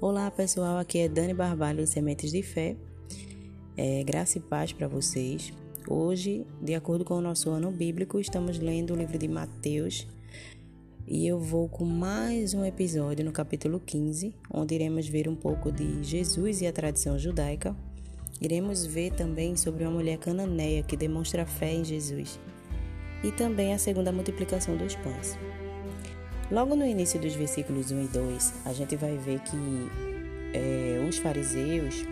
Olá pessoal, aqui é Dani Barbalho, Sementes de Fé. É, graça e paz para vocês. Hoje, de acordo com o nosso ano bíblico, estamos lendo o livro de Mateus e eu vou com mais um episódio no capítulo 15, onde iremos ver um pouco de Jesus e a tradição judaica. Iremos ver também sobre uma mulher cananeia que demonstra fé em Jesus e também a segunda multiplicação dos pães. Logo no início dos versículos 1 e 2, a gente vai ver que é, os fariseus,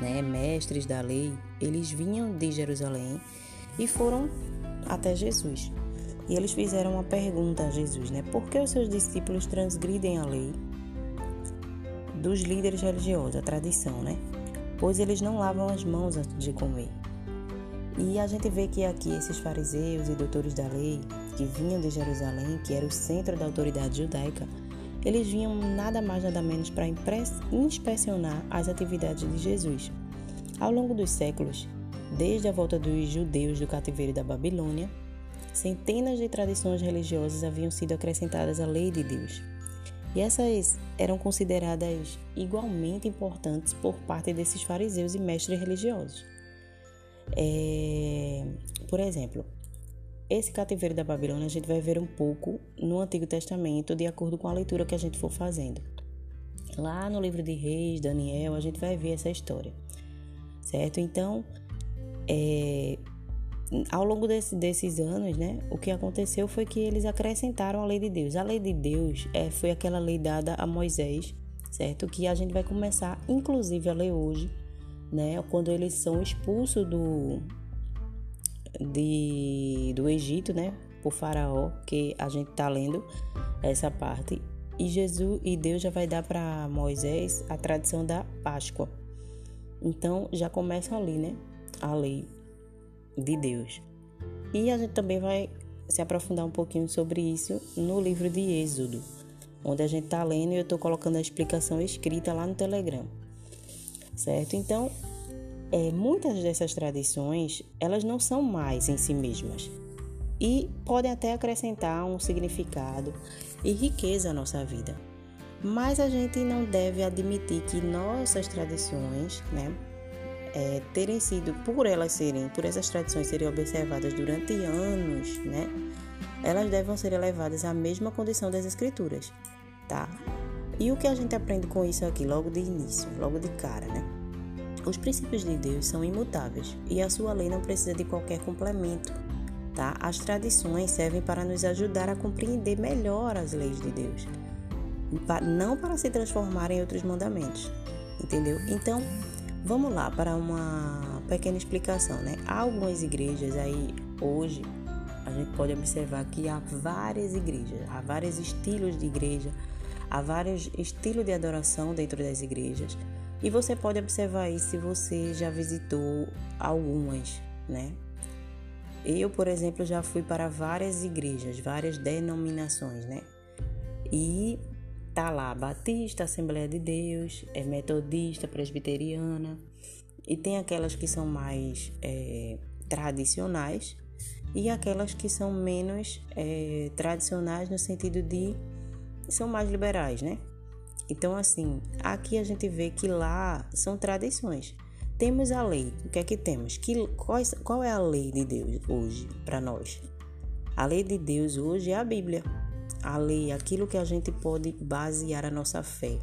né, mestres da lei, eles vinham de Jerusalém e foram até Jesus. E eles fizeram uma pergunta a Jesus, né? Por que os seus discípulos transgridem a lei dos líderes religiosos, a tradição, né? Pois eles não lavam as mãos antes de comer. E a gente vê que aqui esses fariseus e doutores da lei, que vinham de Jerusalém, que era o centro da autoridade judaica, eles vinham nada mais nada menos para inspecionar as atividades de Jesus. Ao longo dos séculos, desde a volta dos judeus do cativeiro da Babilônia, centenas de tradições religiosas haviam sido acrescentadas à lei de Deus. E essas eram consideradas igualmente importantes por parte desses fariseus e mestres religiosos. É, por exemplo, esse cativeiro da Babilônia a gente vai ver um pouco no Antigo Testamento, de acordo com a leitura que a gente for fazendo. Lá no livro de Reis, Daniel, a gente vai ver essa história, certo? Então, é, ao longo desse, desses anos, né, o que aconteceu foi que eles acrescentaram a lei de Deus. A lei de Deus é, foi aquela lei dada a Moisés, certo? Que a gente vai começar, inclusive, a ler hoje né? Quando eles são expulsos do, de, do Egito, né? Por Faraó, que a gente tá lendo essa parte. E Jesus e Deus já vai dar para Moisés a tradição da Páscoa. Então já começa ali, né? A lei de Deus. E a gente também vai se aprofundar um pouquinho sobre isso no livro de Êxodo, onde a gente tá lendo e eu tô colocando a explicação escrita lá no Telegram certo? Então, é, muitas dessas tradições, elas não são mais em si mesmas e podem até acrescentar um significado e riqueza à nossa vida. Mas a gente não deve admitir que nossas tradições, né, é, terem sido, por elas serem, por essas tradições serem observadas durante anos, né, elas devem ser elevadas à mesma condição das escrituras, tá? E o que a gente aprende com isso aqui, logo de início, logo de cara, né? Os princípios de Deus são imutáveis e a sua lei não precisa de qualquer complemento, tá? As tradições servem para nos ajudar a compreender melhor as leis de Deus, não para se transformar em outros mandamentos, entendeu? Então, vamos lá para uma pequena explicação, né? Há algumas igrejas aí hoje a gente pode observar que há várias igrejas, há vários estilos de igreja Há vários estilos de adoração dentro das igrejas e você pode observar isso se você já visitou algumas, né? Eu, por exemplo, já fui para várias igrejas, várias denominações, né? E tá lá Batista, Assembleia de Deus, é Metodista, Presbiteriana, e tem aquelas que são mais é, tradicionais e aquelas que são menos é, tradicionais no sentido de são mais liberais, né? Então, assim, aqui a gente vê que lá são tradições. Temos a lei. O que é que temos? Que, qual, qual é a lei de Deus hoje para nós? A lei de Deus hoje é a Bíblia. A lei, aquilo que a gente pode basear a nossa fé.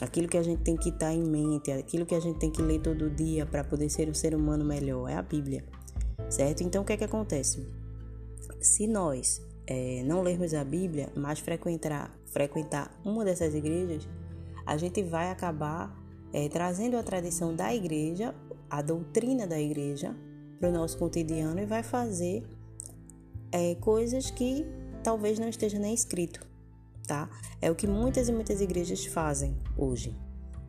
Aquilo que a gente tem que estar em mente, aquilo que a gente tem que ler todo dia para poder ser um ser humano melhor, é a Bíblia. Certo? Então, o que é que acontece? Se nós é, não lermos a Bíblia, mas frequentar, frequentar uma dessas igrejas, a gente vai acabar é, trazendo a tradição da igreja, a doutrina da igreja, para o nosso cotidiano e vai fazer é, coisas que talvez não esteja nem escrito, tá? É o que muitas e muitas igrejas fazem hoje,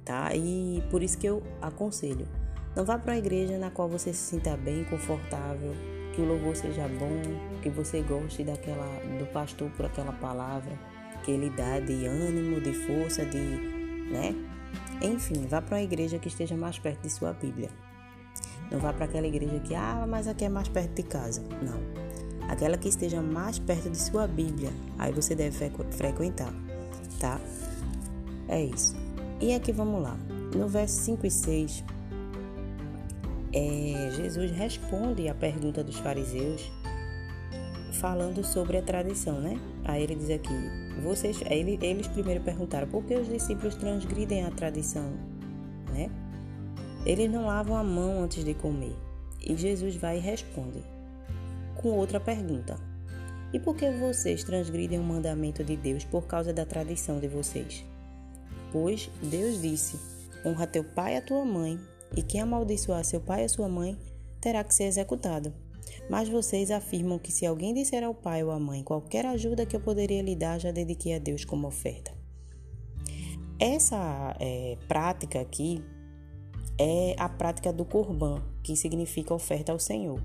tá? E por isso que eu aconselho, não vá para uma igreja na qual você se sinta bem, confortável, que o louvor seja bom, que você goste daquela do pastor por aquela palavra que ele dá de ânimo, de força, de, né? Enfim, vá para uma igreja que esteja mais perto de sua Bíblia. Não vá para aquela igreja que, ah, mas aqui é mais perto de casa. Não. Aquela que esteja mais perto de sua Bíblia. Aí você deve frequentar, tá? É isso. E aqui vamos lá. No verso 5 e 6, é, Jesus responde à pergunta dos fariseus falando sobre a tradição, né? Aí ele diz aqui, vocês, ele, eles primeiro perguntaram por que os discípulos transgridem a tradição, né? Eles não lavam a mão antes de comer. E Jesus vai e responde com outra pergunta. E por que vocês transgridem o mandamento de Deus por causa da tradição de vocês? Pois Deus disse: Honra teu pai e a tua mãe, e quem amaldiçoar seu pai a sua mãe terá que ser executado. Mas vocês afirmam que se alguém disser ao pai ou à mãe qualquer ajuda que eu poderia lhe dar, já dediquei a Deus como oferta. Essa é, prática aqui é a prática do corban, que significa oferta ao Senhor.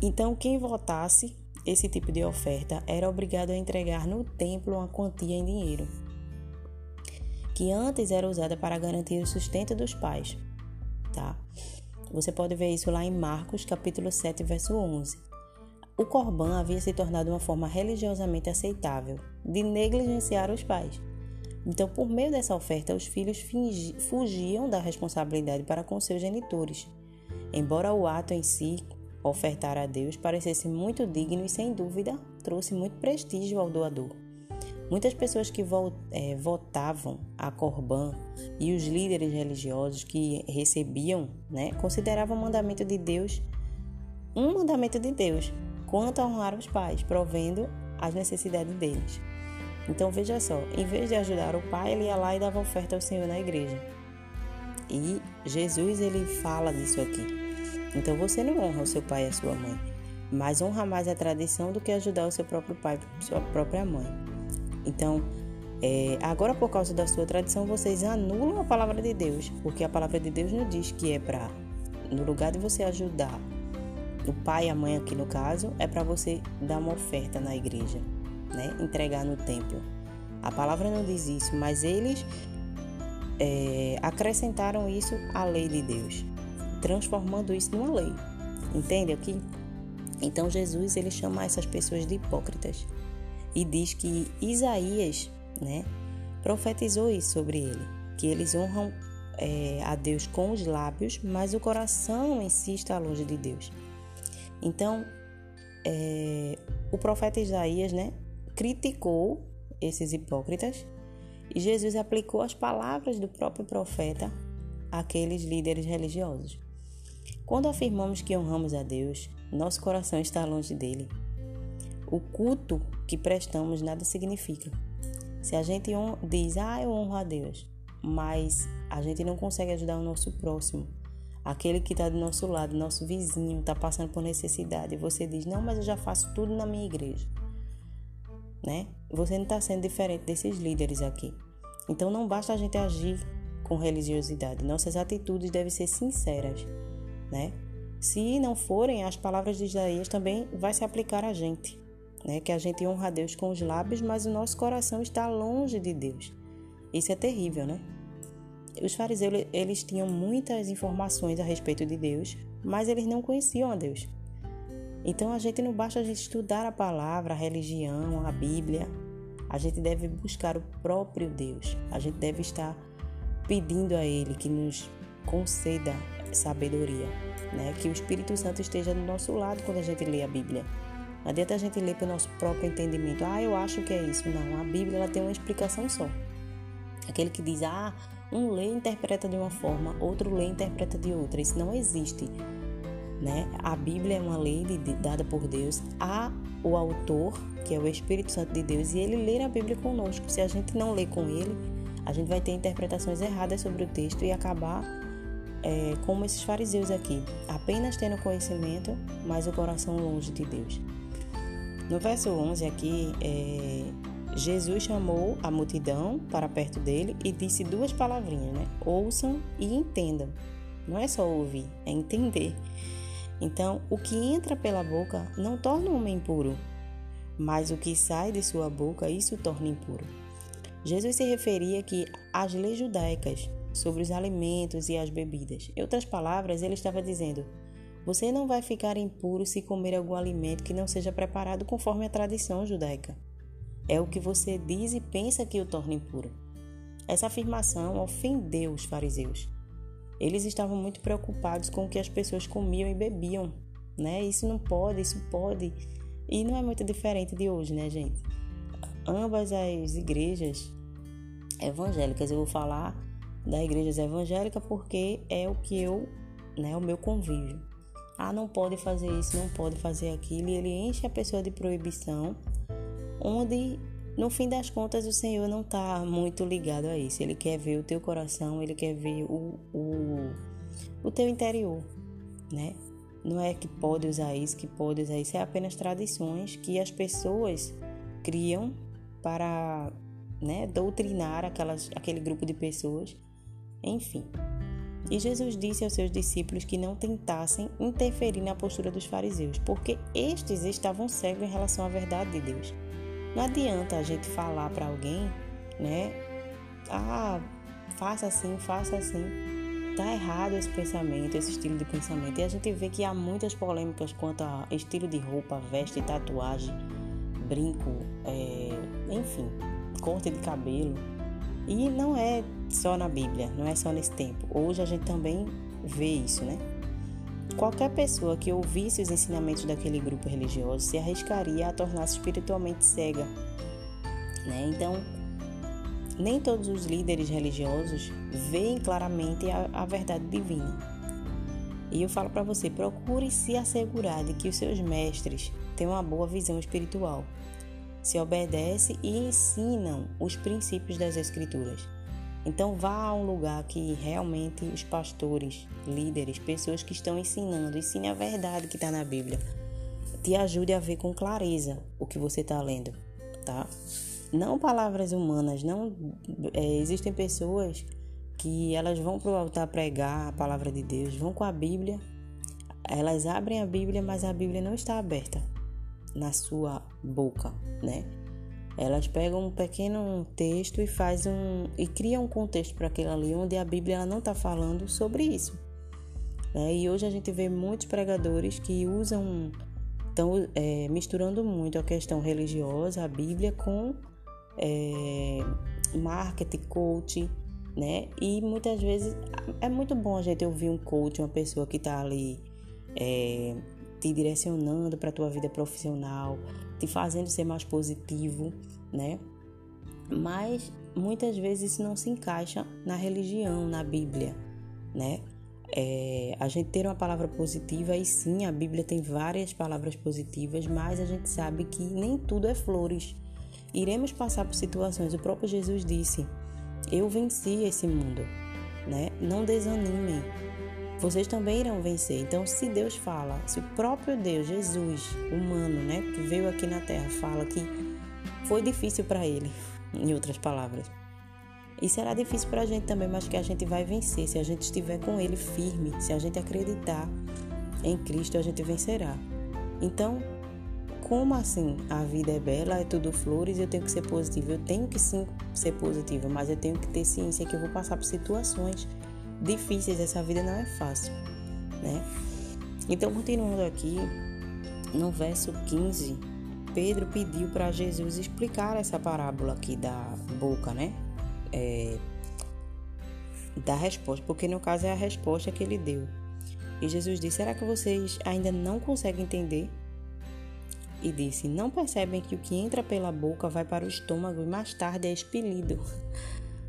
Então, quem votasse esse tipo de oferta era obrigado a entregar no templo uma quantia em dinheiro, que antes era usada para garantir o sustento dos pais, tá? Você pode ver isso lá em Marcos, capítulo 7, verso 11. O corban havia se tornado uma forma religiosamente aceitável de negligenciar os pais. Então, por meio dessa oferta, os filhos fugiam da responsabilidade para com seus genitores. Embora o ato em si, ofertar a Deus, parecesse muito digno e, sem dúvida, trouxe muito prestígio ao doador. Muitas pessoas que é, votavam a Corban e os líderes religiosos que recebiam, né, consideravam o mandamento de Deus um mandamento de Deus quanto a honrar os pais, provendo as necessidades deles. Então veja só, em vez de ajudar o pai, ele ia lá e dava oferta ao Senhor na igreja. E Jesus ele fala disso aqui. Então você não honra o seu pai e a sua mãe, mas honra mais a tradição do que ajudar o seu próprio pai e sua própria mãe. Então, é, agora por causa da sua tradição, vocês anulam a palavra de Deus, porque a palavra de Deus não diz que é para, no lugar de você ajudar o pai e a mãe aqui no caso, é para você dar uma oferta na igreja, né? Entregar no templo. A palavra não diz isso, mas eles é, acrescentaram isso à lei de Deus, transformando isso numa lei. Entende aqui? Então Jesus ele chama essas pessoas de hipócritas e diz que Isaías, né, profetizou isso sobre ele, que eles honram é, a Deus com os lábios, mas o coração em si está longe de Deus. Então, é, o profeta Isaías, né, criticou esses hipócritas e Jesus aplicou as palavras do próprio profeta àqueles líderes religiosos. Quando afirmamos que honramos a Deus, nosso coração está longe dele. O culto que prestamos nada significa. Se a gente diz, ah, eu honro a Deus, mas a gente não consegue ajudar o nosso próximo, aquele que está do nosso lado, nosso vizinho, está passando por necessidade, e você diz, não, mas eu já faço tudo na minha igreja, né? Você não está sendo diferente desses líderes aqui. Então não basta a gente agir com religiosidade, nossas atitudes devem ser sinceras, né? Se não forem, as palavras de Isaías também vai se aplicar a gente né? Que a gente honra a Deus com os lábios, mas o nosso coração está longe de Deus. Isso é terrível, né? Os fariseus, eles tinham muitas informações a respeito de Deus, mas eles não conheciam a Deus. Então a gente não basta a gente estudar a palavra, a religião, a Bíblia. A gente deve buscar o próprio Deus. A gente deve estar pedindo a Ele que nos conceda sabedoria, né? Que o Espírito Santo esteja do nosso lado quando a gente lê a Bíblia. Não adianta a gente ler pelo nosso próprio entendimento. Ah, eu acho que é isso. Não, a Bíblia ela tem uma explicação só. Aquele que diz, ah, um lê interpreta de uma forma, outro lê interpreta de outra. Isso não existe. Né? A Bíblia é uma lei de, dada por Deus. Há o autor, que é o Espírito Santo de Deus, e ele lê a Bíblia conosco. Se a gente não lê com ele, a gente vai ter interpretações erradas sobre o texto e acabar é, como esses fariseus aqui, apenas tendo conhecimento, mas o coração longe de Deus. No verso 11 aqui, é, Jesus chamou a multidão para perto dele e disse duas palavrinhas, né? Ouçam e entendam. Não é só ouvir, é entender. Então, o que entra pela boca não torna o homem impuro, mas o que sai de sua boca, isso torna impuro. Jesus se referia que às leis judaicas sobre os alimentos e as bebidas. Em outras palavras, ele estava dizendo: você não vai ficar impuro se comer algum alimento que não seja preparado conforme a tradição judaica. É o que você diz e pensa que o torna impuro. essa afirmação ofendeu os fariseus. Eles estavam muito preocupados com o que as pessoas comiam e bebiam, né? Isso não pode, isso pode. E não é muito diferente de hoje, né, gente? Ambas as igrejas evangélicas, eu vou falar da igreja evangélica porque é o que eu, né, o meu convívio. Ah, não pode fazer isso, não pode fazer aquilo, e ele enche a pessoa de proibição, onde no fim das contas o Senhor não está muito ligado a isso. Ele quer ver o teu coração, ele quer ver o, o, o teu interior, né? Não é que pode usar isso, que pode usar isso, é apenas tradições que as pessoas criam para né, doutrinar aquelas, aquele grupo de pessoas, enfim. E Jesus disse aos seus discípulos que não tentassem interferir na postura dos fariseus, porque estes estavam cegos em relação à verdade de Deus. Não adianta a gente falar para alguém, né? Ah, faça assim, faça assim. Tá errado esse pensamento, esse estilo de pensamento. E a gente vê que há muitas polêmicas quanto a estilo de roupa, veste, tatuagem, brinco, é, enfim, corte de cabelo. E não é só na Bíblia, não é só nesse tempo. Hoje a gente também vê isso, né? Qualquer pessoa que ouvisse os ensinamentos daquele grupo religioso se arriscaria a tornar-se espiritualmente cega. Né? Então, nem todos os líderes religiosos veem claramente a, a verdade divina. E eu falo para você, procure se assegurar de que os seus mestres têm uma boa visão espiritual, se obedecem e ensinam os princípios das Escrituras. Então vá a um lugar que realmente os pastores, líderes, pessoas que estão ensinando, ensine a verdade que está na Bíblia. Te ajude a ver com clareza o que você está lendo, tá? Não palavras humanas, não é, existem pessoas que elas vão para o altar pregar a palavra de Deus, vão com a Bíblia, elas abrem a Bíblia, mas a Bíblia não está aberta na sua boca, né? Elas pegam um pequeno texto e faz um e criam um contexto para aquilo ali onde a Bíblia não está falando sobre isso. Né? E hoje a gente vê muitos pregadores que usam estão é, misturando muito a questão religiosa, a Bíblia, com é, marketing, coach, né? E muitas vezes é muito bom a gente ouvir um coach, uma pessoa que está ali é, te direcionando para a tua vida profissional, te fazendo ser mais positivo, né? Mas muitas vezes isso não se encaixa na religião, na Bíblia, né? É, a gente ter uma palavra positiva e sim, a Bíblia tem várias palavras positivas, mas a gente sabe que nem tudo é flores. Iremos passar por situações. O próprio Jesus disse: Eu venci esse mundo, né? Não desanimem vocês também irão vencer. Então, se Deus fala, se o próprio Deus, Jesus, humano, né, que veio aqui na terra, fala que foi difícil para ele, em outras palavras. E será difícil para a gente também, mas que a gente vai vencer se a gente estiver com Ele firme, se a gente acreditar em Cristo, a gente vencerá. Então, como assim a vida é bela, é tudo flores, eu tenho que ser positiva? Eu tenho que sim ser positiva, mas eu tenho que ter ciência que eu vou passar por situações difíceis, essa vida não é fácil, né? Então, continuando aqui, no verso 15, Pedro pediu para Jesus explicar essa parábola aqui da boca, né? É, da resposta, porque no caso é a resposta que ele deu. E Jesus disse: Será que vocês ainda não conseguem entender? E disse: Não percebem que o que entra pela boca vai para o estômago e mais tarde é expelido.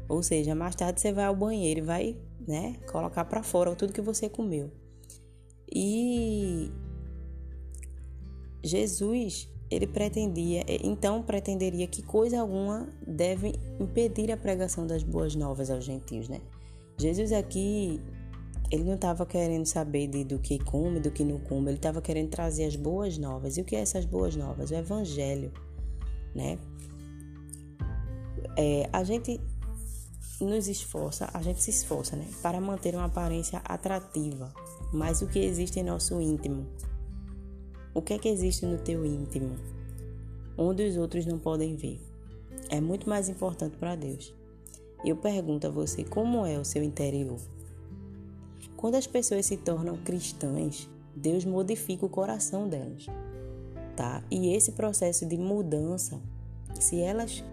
Ou seja, mais tarde você vai ao banheiro e vai né? Colocar para fora tudo que você comeu. E Jesus, ele pretendia, então pretenderia que coisa alguma deve impedir a pregação das boas novas aos gentios, né? Jesus aqui, ele não estava querendo saber de, do que come, do que não come, ele estava querendo trazer as boas novas. E o que é essas boas novas? O evangelho, né? É, a gente nos esforça, a gente se esforça, né, para manter uma aparência atrativa. Mas o que existe em nosso íntimo? O que é que existe no teu íntimo? Onde os outros não podem ver. É muito mais importante para Deus. Eu pergunto a você, como é o seu interior? Quando as pessoas se tornam cristãs, Deus modifica o coração delas, tá? E esse processo de mudança, se elas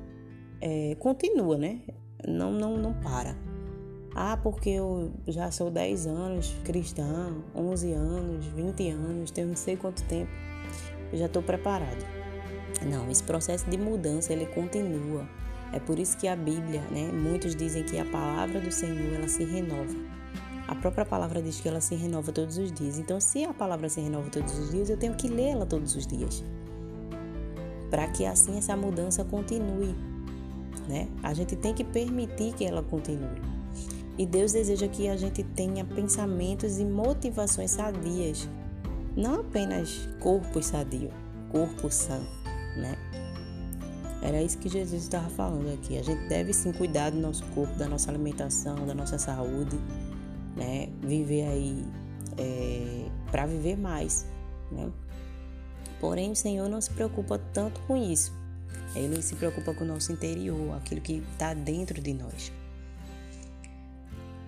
é, continua, né? Não, não, não para. Ah, porque eu já sou 10 anos cristã, 11 anos, 20 anos, tenho não sei quanto tempo, eu já estou preparado. Não, esse processo de mudança ele continua. É por isso que a Bíblia, né, muitos dizem que a palavra do Senhor ela se renova. A própria palavra diz que ela se renova todos os dias. Então, se a palavra se renova todos os dias, eu tenho que lê-la todos os dias. Para que assim essa mudança continue, né? A gente tem que permitir que ela continue. E Deus deseja que a gente tenha pensamentos e motivações sadias, não apenas corpo sadio, corpo sã, né? Era isso que Jesus estava falando aqui. A gente deve sim cuidar do nosso corpo, da nossa alimentação, da nossa saúde, né? Viver aí é, para viver mais, né? Porém, o Senhor não se preocupa tanto com isso. Ele se preocupa com o nosso interior, aquilo que está dentro de nós.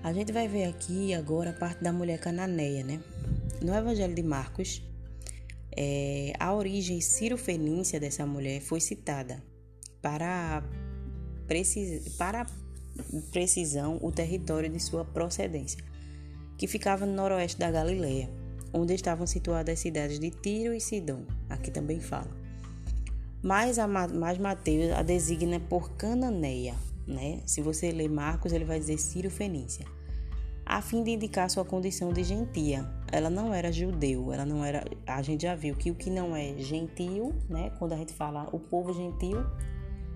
A gente vai ver aqui agora a parte da mulher cananeia, né? No Evangelho de Marcos, é, a origem cirofenícia dessa mulher foi citada para, precis, para precisão o território de sua procedência que ficava no noroeste da Galileia, onde estavam situadas as cidades de Tiro e Sidom. Aqui também fala. Mas, a, mais Mateus a designa por Cananeia, né? Se você ler Marcos, ele vai dizer Ciro Fenícia, a fim de indicar sua condição de gentia. Ela não era judeu, ela não era. A gente já viu que o que não é gentil, né? Quando a gente fala o povo gentil,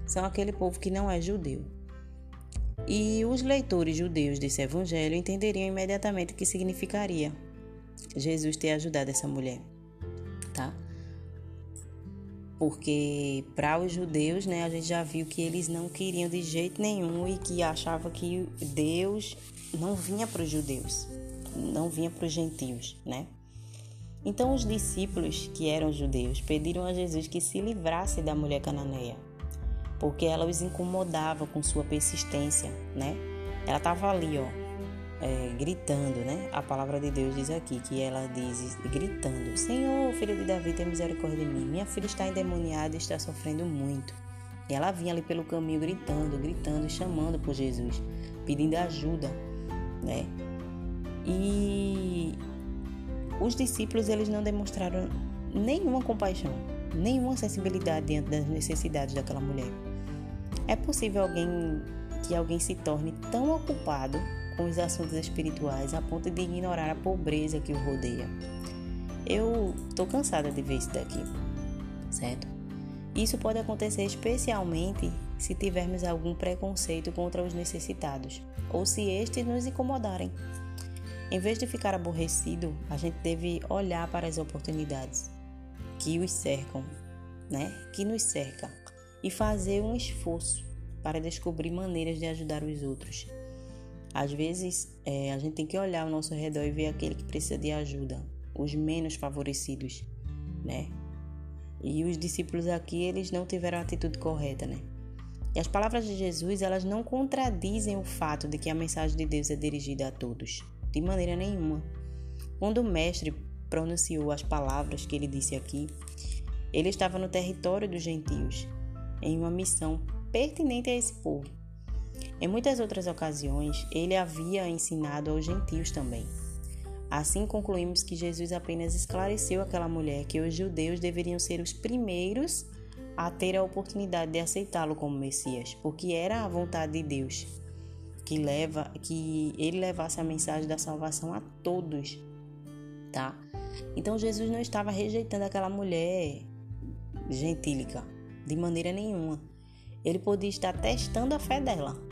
são aquele povo que não é judeu. E os leitores judeus desse evangelho entenderiam imediatamente o que significaria Jesus ter ajudado essa mulher? Porque para os judeus, né, a gente já viu que eles não queriam de jeito nenhum e que achavam que Deus não vinha para os judeus, não vinha para os gentios, né? Então os discípulos, que eram judeus, pediram a Jesus que se livrasse da mulher cananeia, porque ela os incomodava com sua persistência, né? Ela estava ali, ó, é, gritando, né? A palavra de Deus diz aqui que ela diz, gritando: Senhor, filho de Davi, tem misericórdia de mim. Minha filha está endemoniada e está sofrendo muito. E ela vinha ali pelo caminho gritando, gritando, chamando por Jesus, pedindo ajuda, né? E os discípulos eles não demonstraram nenhuma compaixão, nenhuma sensibilidade diante das necessidades daquela mulher. É possível alguém que alguém se torne tão ocupado com os assuntos espirituais a ponto de ignorar a pobreza que o rodeia. Eu tô cansada de ver isso daqui, certo? Isso pode acontecer especialmente se tivermos algum preconceito contra os necessitados ou se estes nos incomodarem. Em vez de ficar aborrecido, a gente deve olhar para as oportunidades que os cercam, né? Que nos cerca e fazer um esforço para descobrir maneiras de ajudar os outros. Às vezes, é, a gente tem que olhar ao nosso redor e ver aquele que precisa de ajuda, os menos favorecidos, né? E os discípulos aqui, eles não tiveram a atitude correta, né? E as palavras de Jesus, elas não contradizem o fato de que a mensagem de Deus é dirigida a todos, de maneira nenhuma. Quando o mestre pronunciou as palavras que ele disse aqui, ele estava no território dos gentios, em uma missão pertinente a esse povo. Em muitas outras ocasiões, ele havia ensinado aos gentios também. Assim concluímos que Jesus apenas esclareceu àquela mulher que os judeus deveriam ser os primeiros a ter a oportunidade de aceitá-lo como Messias, porque era a vontade de Deus que leva que ele levasse a mensagem da salvação a todos, tá? Então Jesus não estava rejeitando aquela mulher gentílica de maneira nenhuma. Ele podia estar testando a fé dela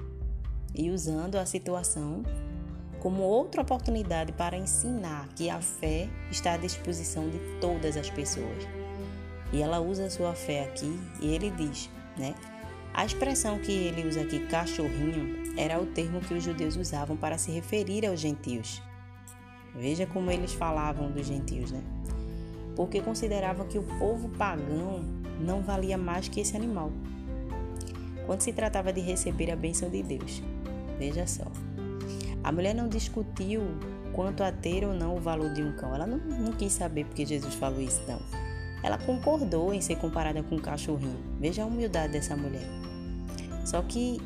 e usando a situação como outra oportunidade para ensinar que a fé está à disposição de todas as pessoas. E ela usa a sua fé aqui e ele diz, né? A expressão que ele usa aqui, cachorrinho, era o termo que os judeus usavam para se referir aos gentios. Veja como eles falavam dos gentios, né? Porque consideravam que o povo pagão não valia mais que esse animal. Quando se tratava de receber a bênção de Deus, veja só. A mulher não discutiu quanto a ter ou não o valor de um cão. Ela não, não quis saber porque Jesus falou isso, não. Ela concordou em ser comparada com um cachorrinho. Veja a humildade dessa mulher. Só que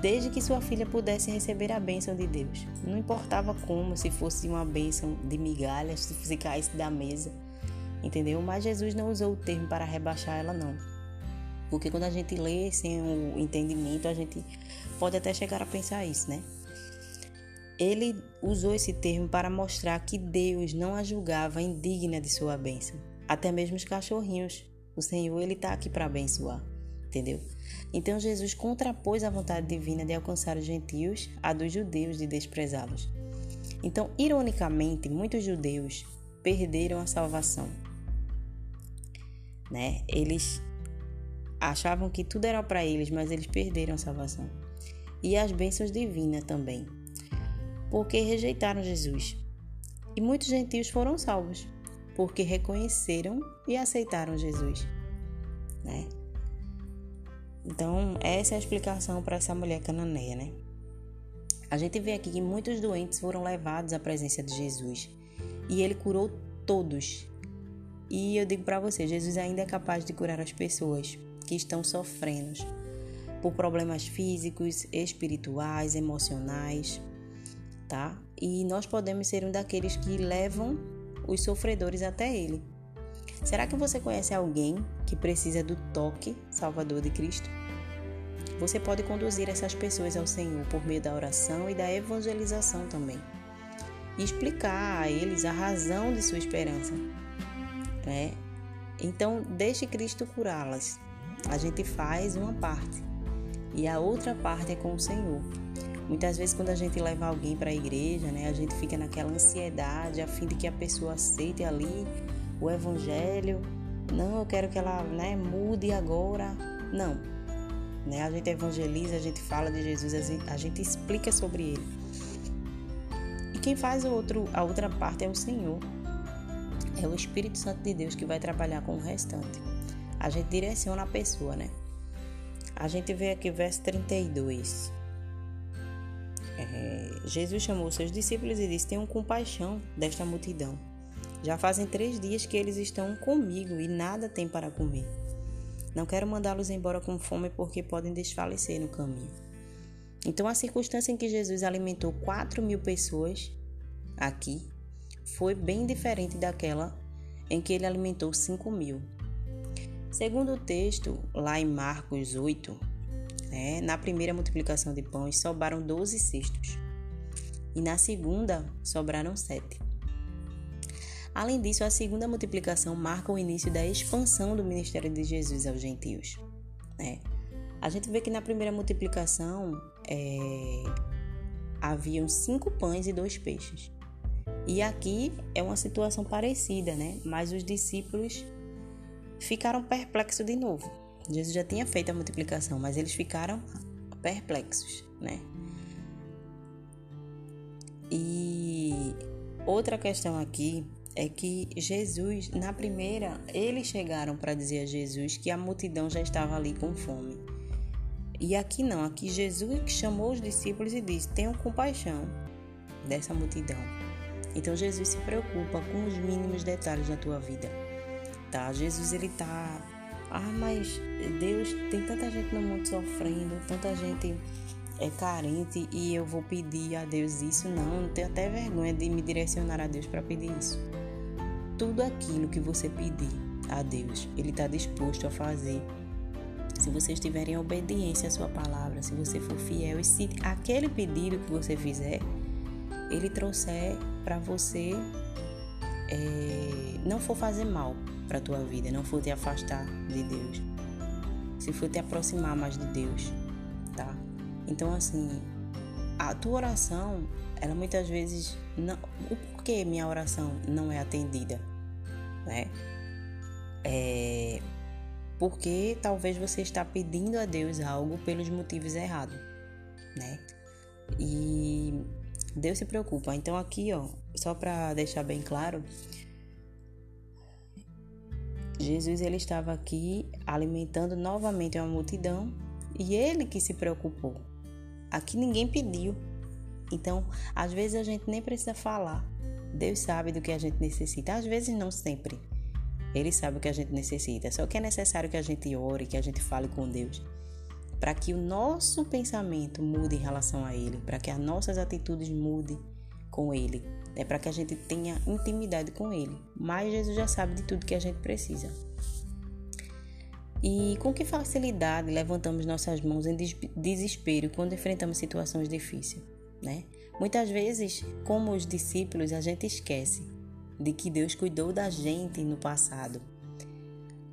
desde que sua filha pudesse receber a bênção de Deus. Não importava como, se fosse uma bênção de migalhas, se caísse da mesa, entendeu? Mas Jesus não usou o termo para rebaixar ela, não. Porque quando a gente lê sem o entendimento, a gente pode até chegar a pensar isso, né? Ele usou esse termo para mostrar que Deus não a julgava indigna de sua bênção. Até mesmo os cachorrinhos. O Senhor, ele está aqui para abençoar, entendeu? Então Jesus contrapôs a vontade divina de alcançar os gentios à dos judeus de desprezá-los. Então, ironicamente, muitos judeus perderam a salvação. Né? Eles achavam que tudo era para eles, mas eles perderam a salvação. E as bênçãos divinas também, porque rejeitaram Jesus. E muitos gentios foram salvos, porque reconheceram e aceitaram Jesus. Né? Então, essa é a explicação para essa mulher cananeia, né? A gente vê aqui que muitos doentes foram levados à presença de Jesus e ele curou todos. E eu digo para você, Jesus ainda é capaz de curar as pessoas que estão sofrendo por problemas físicos, espirituais, emocionais, tá? E nós podemos ser um daqueles que levam os sofredores até ele. Será que você conhece alguém que precisa do toque salvador de Cristo? Você pode conduzir essas pessoas ao Senhor por meio da oração e da evangelização também. E explicar a eles a razão de sua esperança. Né? Então, deixe Cristo curá-las a gente faz uma parte e a outra parte é com o Senhor. Muitas vezes quando a gente leva alguém para a igreja, né, a gente fica naquela ansiedade a fim de que a pessoa aceite ali o evangelho. Não, eu quero que ela, né, mude agora. Não. Né? A gente evangeliza, a gente fala de Jesus, a gente explica sobre ele. E quem faz o outro, a outra parte é o Senhor. É o Espírito Santo de Deus que vai trabalhar com o restante a gente direciona a pessoa, né? A gente vê aqui verso 32. É, Jesus chamou seus discípulos e disse: Tenham compaixão desta multidão. Já fazem três dias que eles estão comigo e nada têm para comer. Não quero mandá-los embora com fome porque podem desfalecer no caminho. Então, a circunstância em que Jesus alimentou 4 mil pessoas aqui foi bem diferente daquela em que ele alimentou 5 mil. Segundo o texto, lá em Marcos 8, né, na primeira multiplicação de pães sobraram 12 cestos e na segunda sobraram sete. Além disso, a segunda multiplicação marca o início da expansão do ministério de Jesus aos gentios. Né? A gente vê que na primeira multiplicação é, haviam cinco pães e dois peixes. E aqui é uma situação parecida, né? Mas os discípulos ficaram perplexos de novo. Jesus já tinha feito a multiplicação, mas eles ficaram perplexos, né? E outra questão aqui é que Jesus, na primeira, eles chegaram para dizer a Jesus que a multidão já estava ali com fome. E aqui não, aqui Jesus chamou os discípulos e disse: Tenham compaixão dessa multidão. Então Jesus se preocupa com os mínimos detalhes da tua vida tá? Jesus ele tá ah, mas Deus tem tanta gente no mundo sofrendo, tanta gente é carente e eu vou pedir a Deus isso não, tenho até vergonha de me direcionar a Deus para pedir isso. Tudo aquilo que você pedir a Deus, ele está disposto a fazer. Se você estiver em obediência à sua palavra, se você for fiel e se aquele pedido que você fizer, ele trouxer para você é, não for fazer mal, para a tua vida, não for te afastar de Deus, se for te aproximar mais de Deus, tá? Então, assim, a tua oração, ela muitas vezes não. O porquê minha oração não é atendida, né? É porque talvez você está pedindo a Deus algo pelos motivos errados, né? E Deus se preocupa. Então aqui, ó, só para deixar bem claro, Jesus ele estava aqui alimentando novamente uma multidão e ele que se preocupou. Aqui ninguém pediu. Então, às vezes a gente nem precisa falar. Deus sabe do que a gente necessita. Às vezes não sempre. Ele sabe o que a gente necessita. Só que é necessário que a gente ore, que a gente fale com Deus. para que o nosso pensamento mude em relação a Ele, para que as nossas atitudes mudem com Ele, é para que a gente tenha intimidade com Ele. Mas Jesus já sabe de tudo que a gente precisa. E com que facilidade levantamos nossas mãos em desespero quando enfrentamos situações difíceis, né? Muitas vezes, como os discípulos, a gente esquece de que Deus cuidou da gente no passado.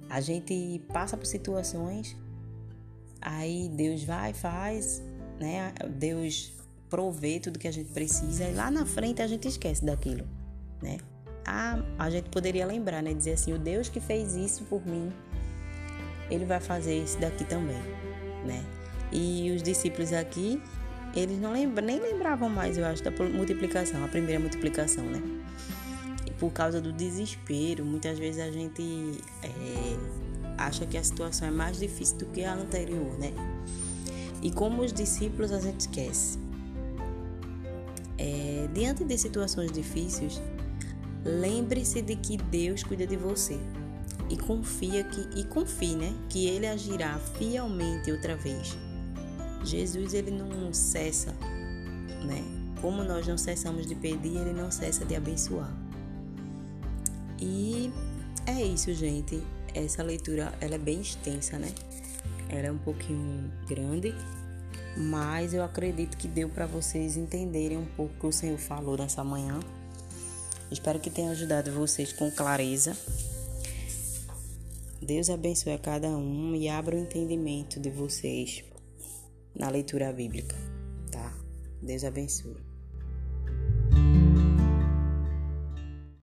A gente passa por situações, aí Deus vai, faz, né? Deus provê tudo que a gente precisa e lá na frente a gente esquece daquilo, né? Ah, a gente poderia lembrar, né? Dizer assim, o Deus que fez isso por mim ele vai fazer isso daqui também, né? E os discípulos aqui, eles não lembram, nem lembravam mais, eu acho, da multiplicação, a primeira multiplicação, né? E por causa do desespero, muitas vezes a gente é, acha que a situação é mais difícil do que a anterior, né? E como os discípulos a gente esquece. É, diante de situações difíceis, lembre-se de que Deus cuida de você e confia que e confie, né, que ele agirá fielmente outra vez. Jesus ele não cessa, né? Como nós não cessamos de pedir, ele não cessa de abençoar. E é isso, gente. Essa leitura ela é bem extensa, né? Ela é um pouquinho grande, mas eu acredito que deu para vocês entenderem um pouco o que o Senhor falou nessa manhã. Espero que tenha ajudado vocês com clareza Deus abençoe a cada um e abra o entendimento de vocês na leitura bíblica, tá? Deus abençoe.